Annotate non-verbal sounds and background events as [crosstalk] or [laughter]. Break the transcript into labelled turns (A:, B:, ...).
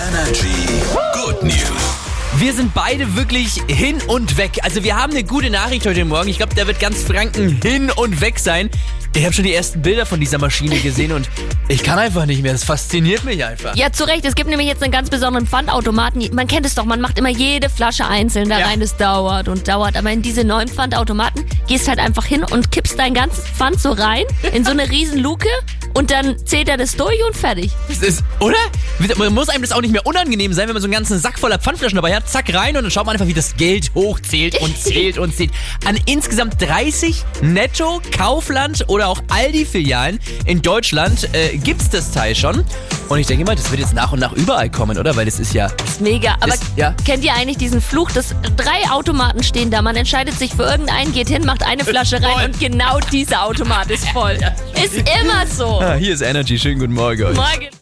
A: Energy Good News.
B: Wir sind beide wirklich hin und weg. Also wir haben eine gute Nachricht heute Morgen. Ich glaube, da wird ganz Franken hin und weg sein. Ich habe schon die ersten Bilder von dieser Maschine gesehen und ich kann einfach nicht mehr. Das fasziniert mich einfach.
C: Ja, zu Recht. Es gibt nämlich jetzt einen ganz besonderen Pfandautomaten. Man kennt es doch, man macht immer jede Flasche einzeln da
B: Ja.
C: rein. Es dauert und dauert. Aber in diese neuen Pfandautomaten gehst halt einfach hin und kippst dein ganzes Pfand so rein in so eine riesen Luke und dann zählt er das durch und fertig.
B: Das ist, oder? Man muss einem das auch nicht mehr unangenehm sein, wenn man so einen ganzen Sack voller Pfandflaschen dabei hat. Zack rein und dann schaut man einfach, wie das Geld hochzählt und [laughs] zählt und zählt. An insgesamt 30 Netto, Kaufland oder auch Aldi-Filialen in Deutschland äh, gibt's das Teil schon. Und ich denke mal, das wird jetzt nach und nach überall kommen, oder? Weil das ist ja.
C: Das ist mega. Aber
B: Ist- ja.
C: kennt ihr eigentlich diesen Fluch, dass drei Automaten stehen da? Man entscheidet sich für irgendeinen, geht hin, macht eine Flasche
B: voll.
C: rein und genau [laughs] dieser Automat ist voll. Ist immer so.
B: Ah, hier ist Energy. Schönen guten Morgen euch.
C: Morgen.